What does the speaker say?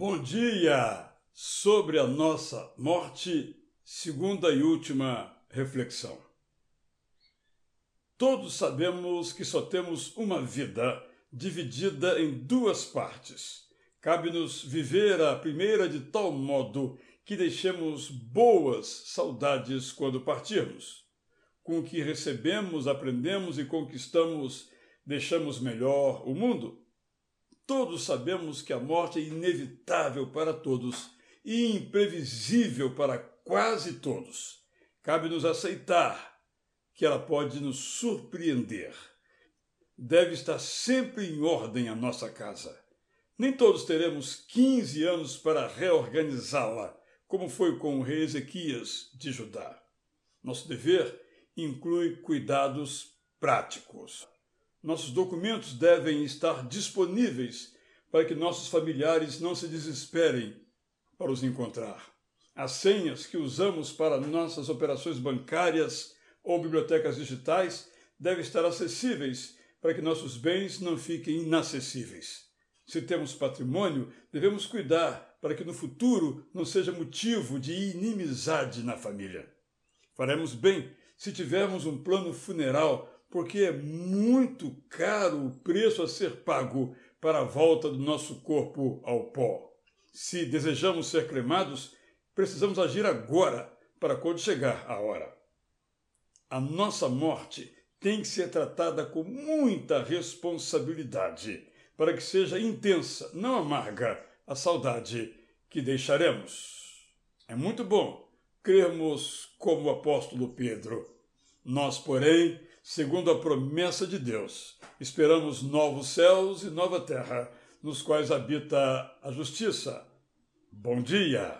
Bom dia! Sobre a nossa morte, segunda e última reflexão. Todos sabemos que só temos uma vida dividida em duas partes. Cabe-nos viver a primeira de tal modo que deixemos boas saudades quando partirmos. Com o que recebemos, aprendemos e conquistamos, deixamos melhor o mundo. Todos sabemos que a morte é inevitável para todos e imprevisível para quase todos. Cabe-nos aceitar que ela pode nos surpreender. Deve estar sempre em ordem a nossa casa. Nem todos teremos 15 anos para reorganizá-la, como foi com o rei Ezequias de Judá. Nosso dever inclui cuidados práticos. Nossos documentos devem estar disponíveis para que nossos familiares não se desesperem para os encontrar. As senhas que usamos para nossas operações bancárias ou bibliotecas digitais devem estar acessíveis para que nossos bens não fiquem inacessíveis. Se temos patrimônio, devemos cuidar para que no futuro não seja motivo de inimizade na família. Faremos bem se tivermos um plano funeral porque é muito caro o preço a ser pago para a volta do nosso corpo ao pó. Se desejamos ser cremados, precisamos agir agora para quando chegar a hora. A nossa morte tem que ser tratada com muita responsabilidade, para que seja intensa, não amarga, a saudade que deixaremos. É muito bom crermos como o apóstolo Pedro. Nós, porém, segundo a promessa de Deus. Esperamos novos céus e nova terra, nos quais habita a justiça. Bom dia!